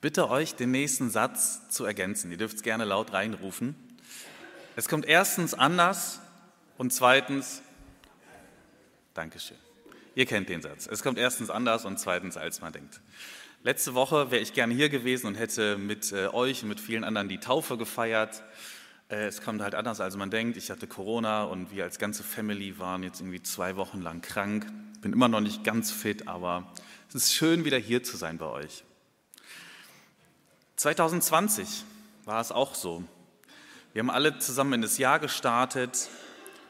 Ich bitte euch, den nächsten Satz zu ergänzen. Ihr dürft es gerne laut reinrufen. Es kommt erstens anders und zweitens, Dankeschön. Ihr kennt den Satz. Es kommt erstens anders und zweitens, als man denkt. Letzte Woche wäre ich gerne hier gewesen und hätte mit äh, euch und mit vielen anderen die Taufe gefeiert. Äh, es kommt halt anders, als man denkt. Ich hatte Corona und wir als ganze Family waren jetzt irgendwie zwei Wochen lang krank. Bin immer noch nicht ganz fit, aber es ist schön, wieder hier zu sein bei euch. 2020 war es auch so. Wir haben alle zusammen in das Jahr gestartet.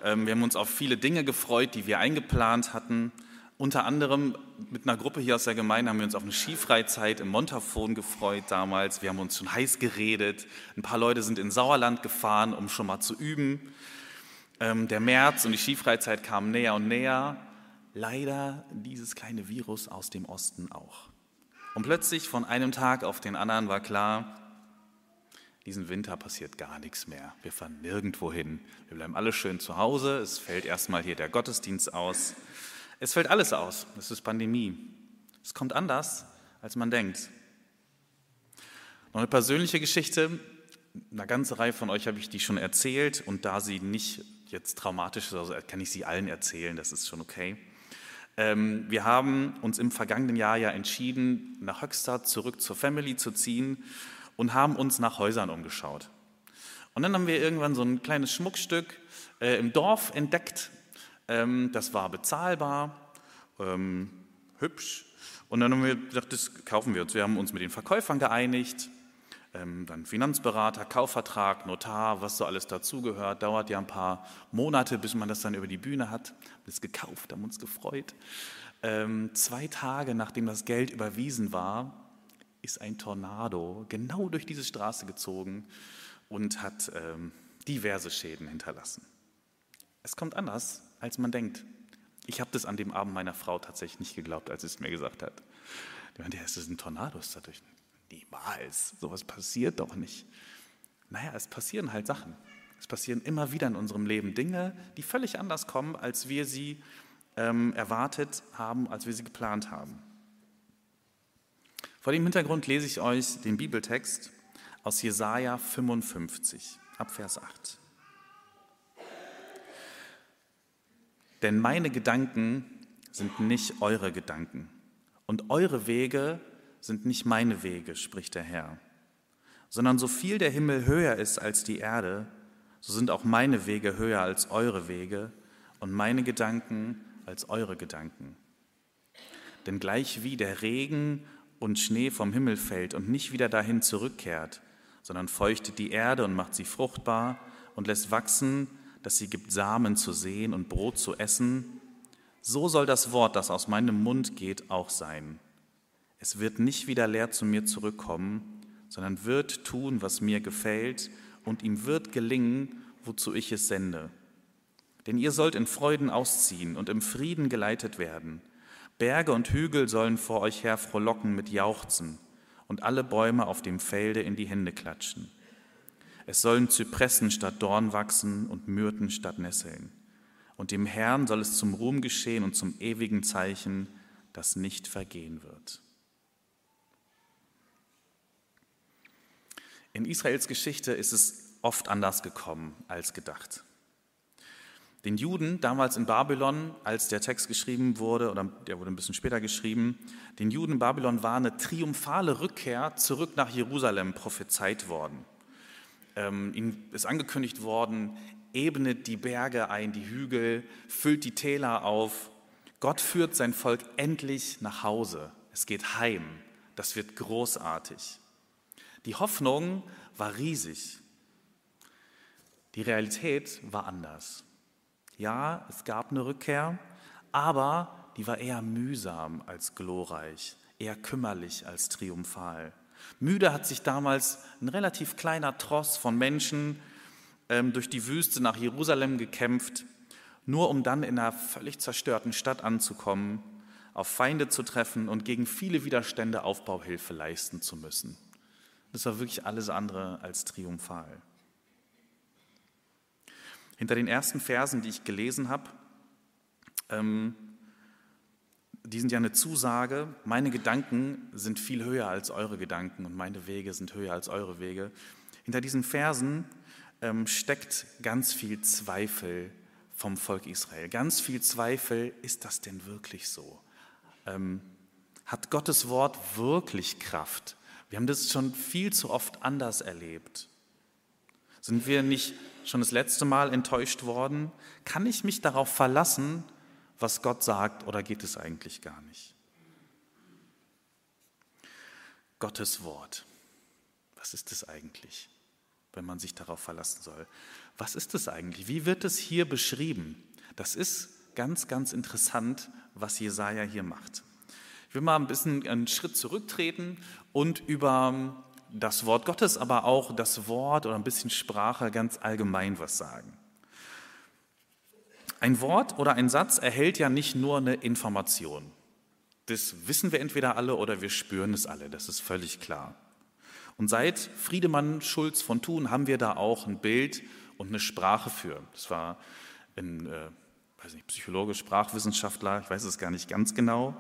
Ähm, wir haben uns auf viele Dinge gefreut, die wir eingeplant hatten. Unter anderem mit einer Gruppe hier aus der Gemeinde haben wir uns auf eine Skifreizeit im Montafon gefreut damals. Wir haben uns schon heiß geredet. Ein paar Leute sind in Sauerland gefahren, um schon mal zu üben. Ähm, der März und die Skifreizeit kamen näher und näher. Leider dieses kleine Virus aus dem Osten auch. Und plötzlich von einem Tag auf den anderen war klar, diesen Winter passiert gar nichts mehr. Wir fahren nirgendwo hin. Wir bleiben alle schön zu Hause. Es fällt erstmal hier der Gottesdienst aus. Es fällt alles aus. Es ist Pandemie. Es kommt anders, als man denkt. Noch eine persönliche Geschichte. Eine ganze Reihe von euch habe ich die schon erzählt und da sie nicht jetzt traumatisch ist, also kann ich sie allen erzählen, das ist schon okay. Ähm, wir haben uns im vergangenen Jahr ja entschieden, nach Höxter zurück zur Family zu ziehen und haben uns nach Häusern umgeschaut. Und dann haben wir irgendwann so ein kleines Schmuckstück äh, im Dorf entdeckt. Ähm, das war bezahlbar, ähm, hübsch. Und dann haben wir gedacht, das kaufen wir uns. Wir haben uns mit den Verkäufern geeinigt. Ähm, dann Finanzberater, Kaufvertrag, Notar, was so alles dazugehört. Dauert ja ein paar Monate, bis man das dann über die Bühne hat. Das gekauft, haben uns gefreut. Ähm, zwei Tage nachdem das Geld überwiesen war, ist ein Tornado genau durch diese Straße gezogen und hat ähm, diverse Schäden hinterlassen. Es kommt anders, als man denkt. Ich habe das an dem Abend meiner Frau tatsächlich nicht geglaubt, als sie es mir gesagt hat. Die meinte, ja, es ist ein Tornado, ist dadurch. Niemals, sowas passiert doch nicht. Naja, es passieren halt Sachen. Es passieren immer wieder in unserem Leben Dinge, die völlig anders kommen, als wir sie ähm, erwartet haben, als wir sie geplant haben. Vor dem Hintergrund lese ich euch den Bibeltext aus Jesaja 55, ab Vers 8. Denn meine Gedanken sind nicht eure Gedanken und eure Wege sind nicht meine Wege, spricht der Herr, sondern so viel der Himmel höher ist als die Erde, so sind auch meine Wege höher als eure Wege und meine Gedanken als eure Gedanken. Denn gleich wie der Regen und Schnee vom Himmel fällt und nicht wieder dahin zurückkehrt, sondern feuchtet die Erde und macht sie fruchtbar und lässt wachsen, dass sie gibt Samen zu sehen und Brot zu essen, so soll das Wort, das aus meinem Mund geht, auch sein. Es wird nicht wieder leer zu mir zurückkommen, sondern wird tun, was mir gefällt, und ihm wird gelingen, wozu ich es sende. Denn ihr sollt in Freuden ausziehen und im Frieden geleitet werden. Berge und Hügel sollen vor euch her frohlocken mit Jauchzen und alle Bäume auf dem Felde in die Hände klatschen. Es sollen Zypressen statt Dorn wachsen und Myrten statt Nesseln. Und dem Herrn soll es zum Ruhm geschehen und zum ewigen Zeichen, das nicht vergehen wird. In Israels Geschichte ist es oft anders gekommen als gedacht. Den Juden damals in Babylon, als der Text geschrieben wurde, oder der wurde ein bisschen später geschrieben, den Juden in Babylon war eine triumphale Rückkehr zurück nach Jerusalem prophezeit worden. Ähm, ihnen ist angekündigt worden, ebnet die Berge ein, die Hügel, füllt die Täler auf. Gott führt sein Volk endlich nach Hause. Es geht heim. Das wird großartig. Die Hoffnung war riesig. Die Realität war anders. Ja, es gab eine Rückkehr, aber die war eher mühsam als glorreich, eher kümmerlich als triumphal. Müde hat sich damals ein relativ kleiner Tross von Menschen ähm, durch die Wüste nach Jerusalem gekämpft, nur um dann in einer völlig zerstörten Stadt anzukommen, auf Feinde zu treffen und gegen viele Widerstände Aufbauhilfe leisten zu müssen. Das war wirklich alles andere als triumphal. Hinter den ersten Versen, die ich gelesen habe, ähm, die sind ja eine Zusage, meine Gedanken sind viel höher als eure Gedanken und meine Wege sind höher als eure Wege. Hinter diesen Versen ähm, steckt ganz viel Zweifel vom Volk Israel. Ganz viel Zweifel, ist das denn wirklich so? Ähm, hat Gottes Wort wirklich Kraft? Wir haben das schon viel zu oft anders erlebt. Sind wir nicht schon das letzte Mal enttäuscht worden? Kann ich mich darauf verlassen, was Gott sagt, oder geht es eigentlich gar nicht? Gottes Wort. Was ist es eigentlich, wenn man sich darauf verlassen soll? Was ist es eigentlich? Wie wird es hier beschrieben? Das ist ganz, ganz interessant, was Jesaja hier macht. Ich will mal ein bisschen einen Schritt zurücktreten und über das Wort Gottes, aber auch das Wort oder ein bisschen Sprache ganz allgemein was sagen. Ein Wort oder ein Satz erhält ja nicht nur eine Information. Das wissen wir entweder alle oder wir spüren es alle, das ist völlig klar. Und seit Friedemann Schulz von Thun haben wir da auch ein Bild und eine Sprache für. Das war ein äh, weiß nicht, Psychologe, Sprachwissenschaftler, ich weiß es gar nicht ganz genau.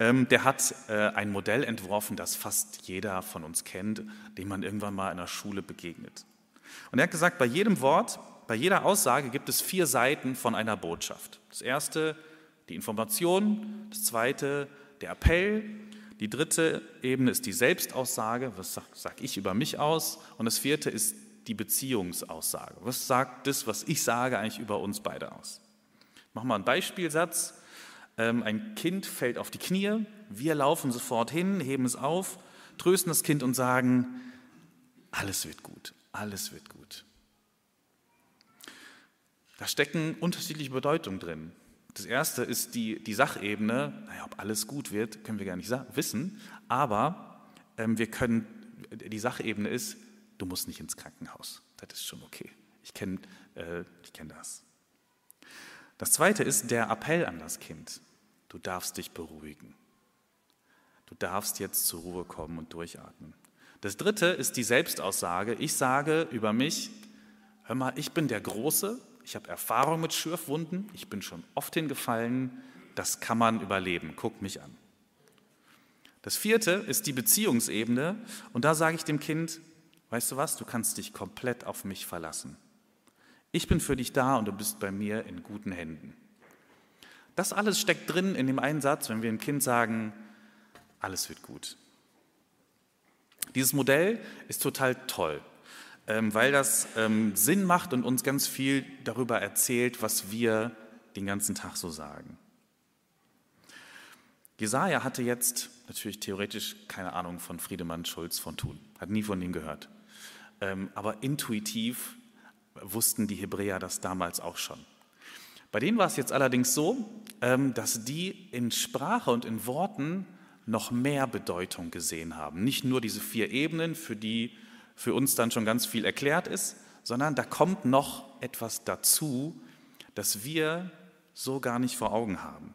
Ähm, der hat äh, ein Modell entworfen, das fast jeder von uns kennt, dem man irgendwann mal in der Schule begegnet. Und er hat gesagt, bei jedem Wort bei jeder Aussage gibt es vier Seiten von einer Botschaft. Das erste die Information, das zweite der Appell, die dritte Ebene ist die Selbstaussage, was sage sag ich über mich aus, und das vierte ist die Beziehungsaussage. Was sagt das, was ich sage, eigentlich über uns beide aus? Machen wir einen Beispielsatz. Ähm, ein Kind fällt auf die Knie, wir laufen sofort hin, heben es auf, trösten das Kind und sagen, alles wird gut, alles wird gut. Da stecken unterschiedliche Bedeutungen drin. Das erste ist die, die Sachebene. Naja, ob alles gut wird, können wir gar nicht wissen. Aber ähm, wir können, die Sachebene ist, du musst nicht ins Krankenhaus. Das ist schon okay. Ich kenne äh, kenn das. Das zweite ist der Appell an das Kind. Du darfst dich beruhigen. Du darfst jetzt zur Ruhe kommen und durchatmen. Das dritte ist die Selbstaussage. Ich sage über mich, hör mal, ich bin der Große, ich habe Erfahrung mit Schürfwunden, ich bin schon oft hingefallen, das kann man überleben, guck mich an. Das vierte ist die Beziehungsebene und da sage ich dem Kind, weißt du was, du kannst dich komplett auf mich verlassen. Ich bin für dich da und du bist bei mir in guten Händen. Das alles steckt drin in dem einen Satz, wenn wir dem Kind sagen, alles wird gut. Dieses Modell ist total toll. Ähm, weil das ähm, Sinn macht und uns ganz viel darüber erzählt, was wir den ganzen Tag so sagen. Jesaja hatte jetzt natürlich theoretisch keine Ahnung von Friedemann Schulz von Thun, hat nie von ihm gehört. Ähm, aber intuitiv wussten die Hebräer das damals auch schon. Bei denen war es jetzt allerdings so, dass die in Sprache und in Worten noch mehr Bedeutung gesehen haben. Nicht nur diese vier Ebenen, für die für uns dann schon ganz viel erklärt ist, sondern da kommt noch etwas dazu, das wir so gar nicht vor Augen haben.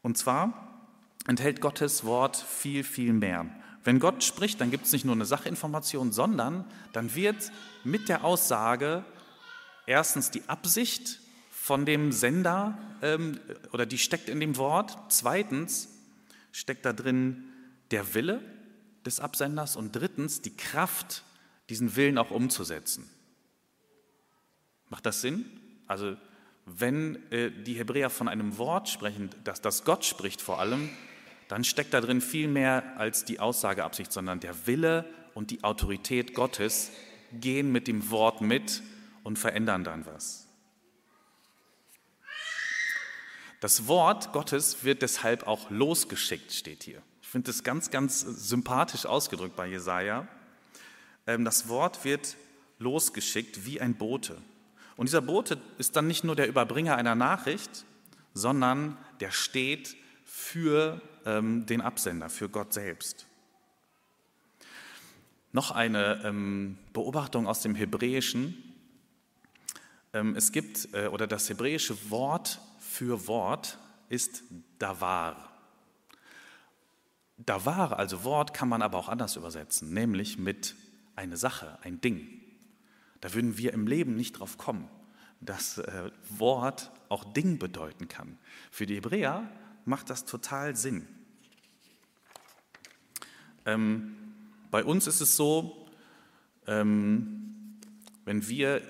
Und zwar enthält Gottes Wort viel, viel mehr. Wenn Gott spricht, dann gibt es nicht nur eine Sachinformation, sondern dann wird mit der Aussage erstens die Absicht von dem Sender ähm, oder die steckt in dem Wort. Zweitens steckt da drin der Wille des Absenders und drittens die Kraft, diesen Willen auch umzusetzen. Macht das Sinn? Also wenn äh, die Hebräer von einem Wort sprechen, dass das Gott spricht vor allem, dann steckt da drin viel mehr als die Aussageabsicht, sondern der Wille und die Autorität Gottes gehen mit dem Wort mit und verändern dann was. Das Wort Gottes wird deshalb auch losgeschickt, steht hier finde das ganz, ganz sympathisch ausgedrückt bei Jesaja. Ähm, das Wort wird losgeschickt wie ein Bote. Und dieser Bote ist dann nicht nur der Überbringer einer Nachricht, sondern der steht für ähm, den Absender, für Gott selbst. Noch eine ähm, Beobachtung aus dem Hebräischen. Es gibt, äh, oder das hebräische Wort für Wort ist Davar. Davar, also Wort, kann man aber auch anders übersetzen, nämlich mit eine Sache, ein Ding. Da würden wir im Leben nicht drauf kommen. das äh, Wort auch Ding bedeuten kann. Für die Hebräer macht das total Sinn. Ähm, bei uns ist es so, ähm, wenn wir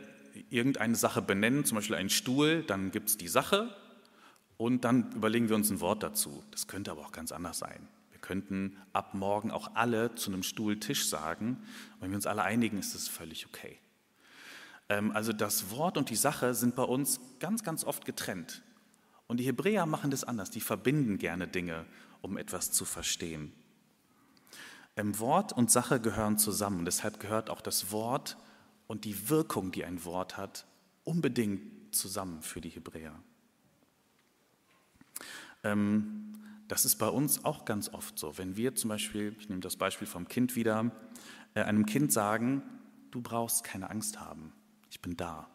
irgendeine Sache benennen, zum Beispiel einen Stuhl, dann gibt es die Sache und dann überlegen wir uns ein Wort dazu. Das könnte aber auch ganz anders sein. Wir könnten ab morgen auch alle zu einem Stuhltisch sagen. Und wenn wir uns alle einigen, ist das völlig okay. Ähm, also das Wort und die Sache sind bei uns ganz, ganz oft getrennt. Und die Hebräer machen das anders. Die verbinden gerne Dinge, um etwas zu verstehen. Ähm, Wort und Sache gehören zusammen. Deshalb gehört auch das Wort und die Wirkung, die ein Wort hat, unbedingt zusammen für die Hebräer. Ähm, das ist bei uns auch ganz oft so. Wenn wir zum Beispiel, ich nehme das Beispiel vom Kind wieder, äh, einem Kind sagen, du brauchst keine Angst haben, ich bin da,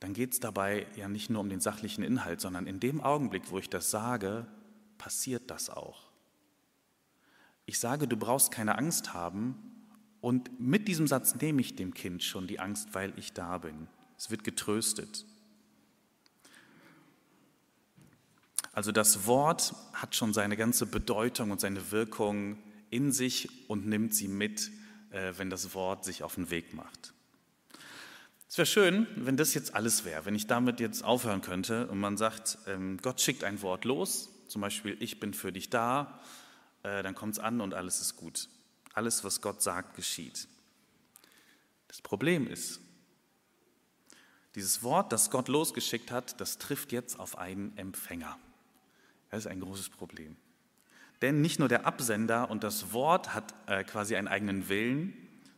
dann geht es dabei ja nicht nur um den sachlichen Inhalt, sondern in dem Augenblick, wo ich das sage, passiert das auch. Ich sage, du brauchst keine Angst haben und mit diesem Satz nehme ich dem Kind schon die Angst, weil ich da bin. Es wird getröstet. Also das Wort hat schon seine ganze Bedeutung und seine Wirkung in sich und nimmt sie mit, äh, wenn das Wort sich auf den Weg macht. Es wäre schön, wenn das jetzt alles wäre, wenn ich damit jetzt aufhören könnte und man sagt, ähm, Gott schickt ein Wort los, zum Beispiel, ich bin für dich da, äh, dann kommt es an und alles ist gut. Alles, was Gott sagt, geschieht. Das Problem ist, dieses Wort, das Gott losgeschickt hat, das trifft jetzt auf einen Empfänger. Das ist ein großes Problem. Denn nicht nur der Absender und das Wort hat äh, quasi einen eigenen Willen,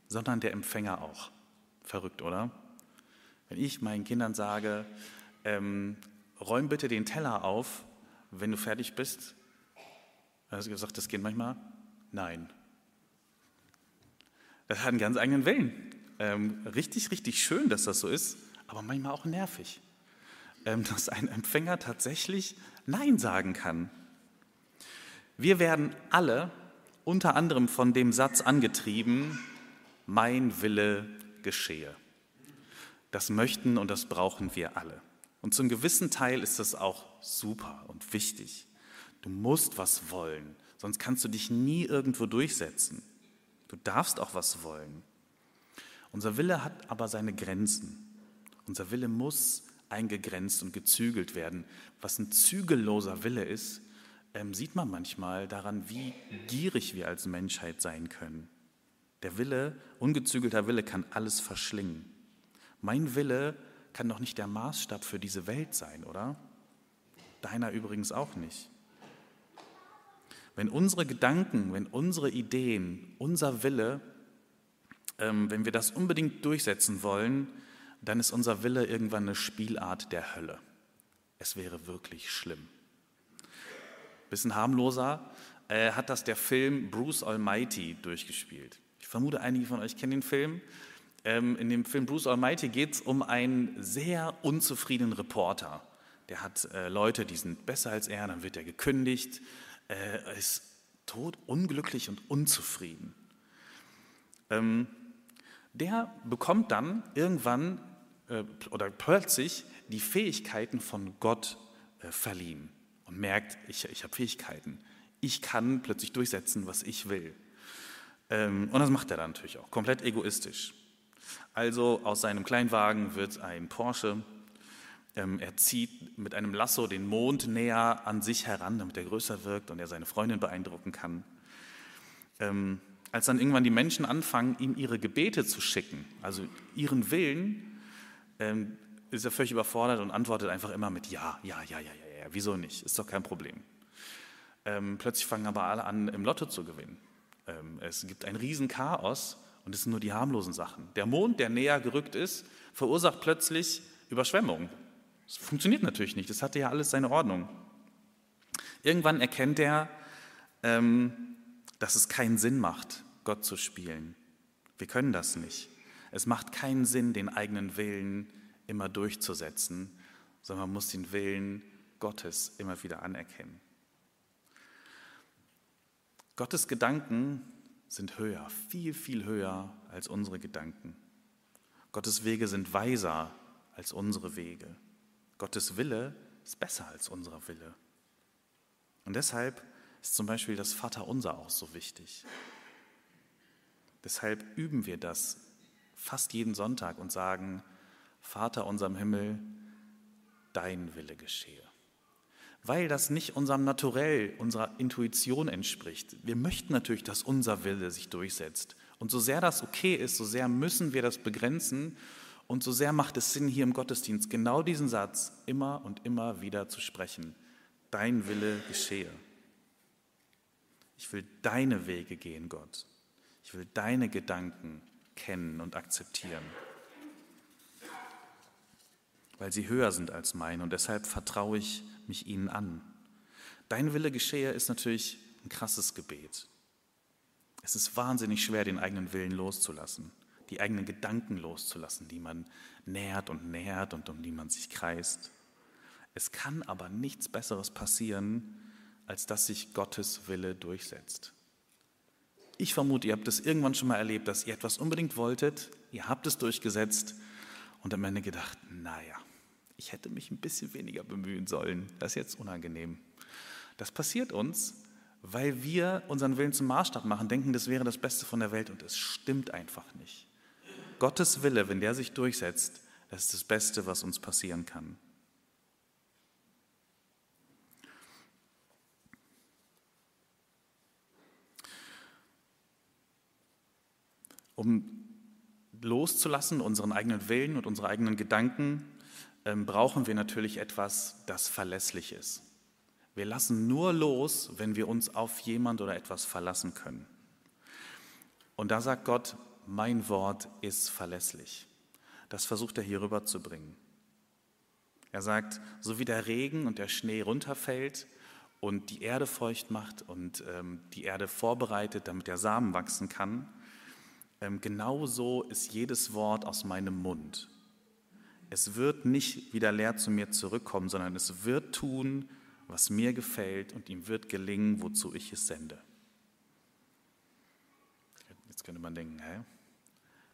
sondern der Empfänger auch. Verrückt, oder? Wenn ich meinen Kindern sage, ähm, räum bitte den Teller auf, wenn du fertig bist, also gesagt, das geht manchmal, nein. Das hat einen ganz eigenen Willen. Ähm, richtig, richtig schön, dass das so ist, aber manchmal auch nervig. Ähm, dass ein Empfänger tatsächlich Nein sagen kann. Wir werden alle unter anderem von dem Satz angetrieben, mein Wille geschehe. Das möchten und das brauchen wir alle. Und zum gewissen Teil ist das auch super und wichtig. Du musst was wollen, sonst kannst du dich nie irgendwo durchsetzen. Du darfst auch was wollen. Unser Wille hat aber seine Grenzen. Unser Wille muss eingegrenzt und gezügelt werden. Was ein zügelloser Wille ist, ähm, sieht man manchmal daran, wie gierig wir als Menschheit sein können. Der Wille, ungezügelter Wille kann alles verschlingen. Mein Wille kann doch nicht der Maßstab für diese Welt sein, oder? Deiner übrigens auch nicht. Wenn unsere Gedanken, wenn unsere Ideen, unser Wille, ähm, wenn wir das unbedingt durchsetzen wollen, dann ist unser Wille irgendwann eine Spielart der Hölle. Es wäre wirklich schlimm. Bisschen harmloser äh, hat das der Film Bruce Almighty durchgespielt. Ich vermute, einige von euch kennen den Film. Ähm, in dem Film Bruce Almighty geht es um einen sehr unzufriedenen Reporter. Der hat äh, Leute, die sind besser als er, dann wird er gekündigt, äh, ist tot, unglücklich und unzufrieden. Ähm, der bekommt dann irgendwann äh, oder plötzlich die Fähigkeiten von Gott äh, verliehen und merkt, ich, ich habe Fähigkeiten. Ich kann plötzlich durchsetzen, was ich will. Ähm, und das macht er dann natürlich auch, komplett egoistisch. Also aus seinem Kleinwagen wird ein Porsche. Ähm, er zieht mit einem Lasso den Mond näher an sich heran, damit er größer wirkt und er seine Freundin beeindrucken kann. Ähm, als dann irgendwann die Menschen anfangen, ihm ihre Gebete zu schicken, also ihren Willen, ähm, ist er völlig überfordert und antwortet einfach immer mit Ja, ja, ja, ja, ja, ja, wieso nicht? Ist doch kein Problem. Ähm, plötzlich fangen aber alle an, im Lotto zu gewinnen. Ähm, es gibt ein Riesenchaos und es sind nur die harmlosen Sachen. Der Mond, der näher gerückt ist, verursacht plötzlich Überschwemmungen. Das funktioniert natürlich nicht, das hatte ja alles seine Ordnung. Irgendwann erkennt er, ähm, dass es keinen Sinn macht, Gott zu spielen. Wir können das nicht. Es macht keinen Sinn, den eigenen Willen immer durchzusetzen, sondern man muss den Willen Gottes immer wieder anerkennen. Gottes Gedanken sind höher, viel, viel höher als unsere Gedanken. Gottes Wege sind weiser als unsere Wege. Gottes Wille ist besser als unser Wille. Und deshalb ist zum Beispiel das Vaterunser auch so wichtig. Deshalb üben wir das fast jeden Sonntag und sagen, Vater unserem Himmel, dein Wille geschehe. Weil das nicht unserem Naturell, unserer Intuition entspricht. Wir möchten natürlich, dass unser Wille sich durchsetzt. Und so sehr das okay ist, so sehr müssen wir das begrenzen und so sehr macht es Sinn, hier im Gottesdienst genau diesen Satz immer und immer wieder zu sprechen. Dein Wille geschehe. Ich will deine Wege gehen, Gott. Ich will deine Gedanken kennen und akzeptieren, weil sie höher sind als mein und deshalb vertraue ich mich ihnen an. Dein Wille geschehe ist natürlich ein krasses Gebet. Es ist wahnsinnig schwer, den eigenen Willen loszulassen, die eigenen Gedanken loszulassen, die man nährt und nährt und um die man sich kreist. Es kann aber nichts Besseres passieren, als dass sich Gottes Wille durchsetzt. Ich vermute, ihr habt es irgendwann schon mal erlebt, dass ihr etwas unbedingt wolltet, ihr habt es durchgesetzt und am Ende gedacht, naja, ich hätte mich ein bisschen weniger bemühen sollen, das ist jetzt unangenehm. Das passiert uns, weil wir unseren Willen zum Maßstab machen, denken, das wäre das Beste von der Welt und es stimmt einfach nicht. Gottes Wille, wenn der sich durchsetzt, das ist das Beste, was uns passieren kann. Um loszulassen, unseren eigenen Willen und unsere eigenen Gedanken, ähm, brauchen wir natürlich etwas, das verlässlich ist. Wir lassen nur los, wenn wir uns auf jemand oder etwas verlassen können. Und da sagt Gott, mein Wort ist verlässlich. Das versucht er hier rüberzubringen. Er sagt, so wie der Regen und der Schnee runterfällt und die Erde feucht macht und ähm, die Erde vorbereitet, damit der Samen wachsen kann, ähm, genauso ist jedes Wort aus meinem Mund. Es wird nicht wieder leer zu mir zurückkommen, sondern es wird tun, was mir gefällt und ihm wird gelingen, wozu ich es sende. Jetzt könnte man denken, hä?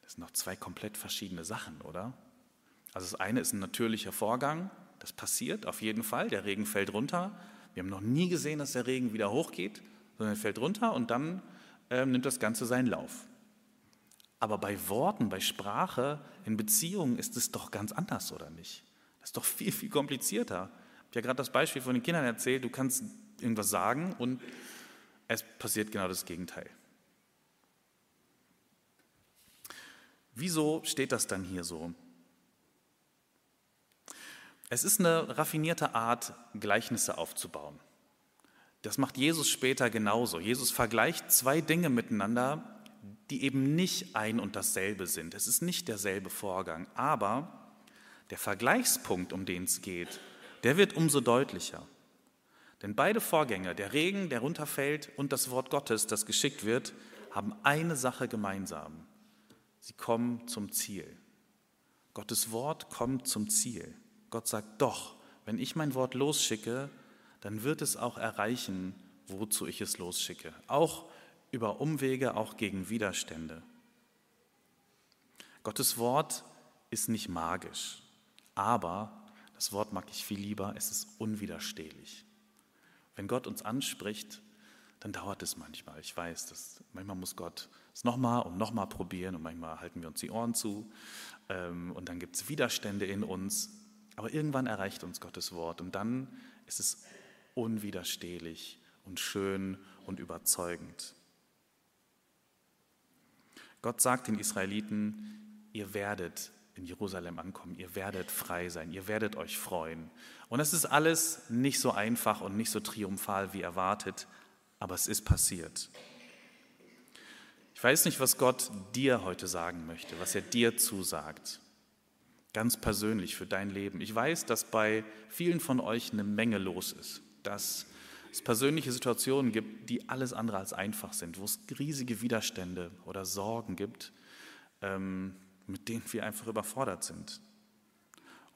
Das sind noch zwei komplett verschiedene Sachen, oder? Also das eine ist ein natürlicher Vorgang, das passiert auf jeden Fall, der Regen fällt runter. Wir haben noch nie gesehen, dass der Regen wieder hochgeht, sondern er fällt runter und dann äh, nimmt das Ganze seinen Lauf. Aber bei Worten, bei Sprache, in Beziehungen ist es doch ganz anders, oder nicht? Das ist doch viel, viel komplizierter. Ich habe ja gerade das Beispiel von den Kindern erzählt, du kannst irgendwas sagen und es passiert genau das Gegenteil. Wieso steht das dann hier so? Es ist eine raffinierte Art, Gleichnisse aufzubauen. Das macht Jesus später genauso. Jesus vergleicht zwei Dinge miteinander, die eben nicht ein und dasselbe sind. Es ist nicht derselbe Vorgang, aber der Vergleichspunkt, um den es geht, der wird umso deutlicher. Denn beide Vorgänge, der Regen, der runterfällt und das Wort Gottes, das geschickt wird, haben eine Sache gemeinsam. Sie kommen zum Ziel. Gottes Wort kommt zum Ziel. Gott sagt, doch, wenn ich mein Wort losschicke, dann wird es auch erreichen, wozu ich es losschicke. Auch über Umwege, auch gegen Widerstände. Gottes Wort ist nicht magisch, aber das Wort mag ich viel lieber, es ist unwiderstehlich. Wenn Gott uns anspricht, dann dauert es manchmal. Ich weiß, dass manchmal muss Gott es nochmal und nochmal probieren und manchmal halten wir uns die Ohren zu ähm, und dann gibt es Widerstände in uns. Aber irgendwann erreicht uns Gottes Wort und dann ist es unwiderstehlich und schön und überzeugend. Gott sagt den Israeliten, ihr werdet in Jerusalem ankommen, ihr werdet frei sein, ihr werdet euch freuen. Und es ist alles nicht so einfach und nicht so triumphal wie erwartet, aber es ist passiert. Ich weiß nicht, was Gott dir heute sagen möchte, was er dir zusagt. Ganz persönlich für dein Leben. Ich weiß, dass bei vielen von euch eine Menge los ist. Dass es persönliche Situationen gibt, die alles andere als einfach sind, wo es riesige Widerstände oder Sorgen gibt, ähm, mit denen wir einfach überfordert sind.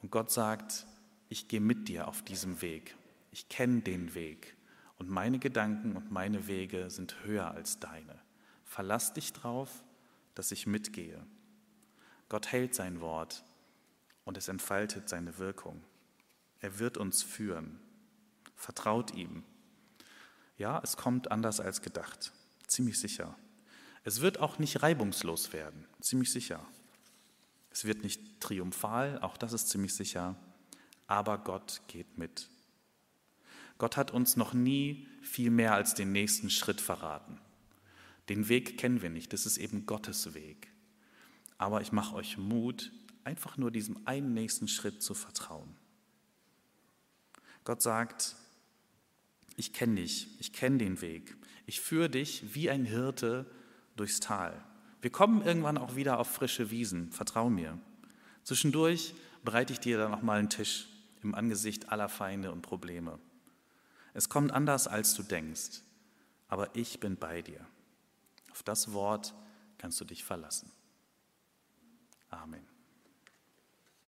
Und Gott sagt, ich gehe mit dir auf diesem Weg. Ich kenne den Weg. Und meine Gedanken und meine Wege sind höher als deine. Verlass dich drauf, dass ich mitgehe. Gott hält sein Wort und es entfaltet seine Wirkung. Er wird uns führen. Vertraut ihm. Ja, es kommt anders als gedacht, ziemlich sicher. Es wird auch nicht reibungslos werden, ziemlich sicher. Es wird nicht triumphal, auch das ist ziemlich sicher, aber Gott geht mit. Gott hat uns noch nie viel mehr als den nächsten Schritt verraten. Den Weg kennen wir nicht, das ist eben Gottes Weg. Aber ich mache euch Mut, einfach nur diesem einen nächsten Schritt zu vertrauen. Gott sagt, ich kenne dich, ich kenne den Weg, ich führe dich wie ein Hirte durchs Tal. Wir kommen irgendwann auch wieder auf frische Wiesen, vertrau mir. Zwischendurch bereite ich dir dann noch mal einen Tisch im Angesicht aller Feinde und Probleme. Es kommt anders, als du denkst, aber ich bin bei dir. Auf das Wort kannst du dich verlassen. Amen.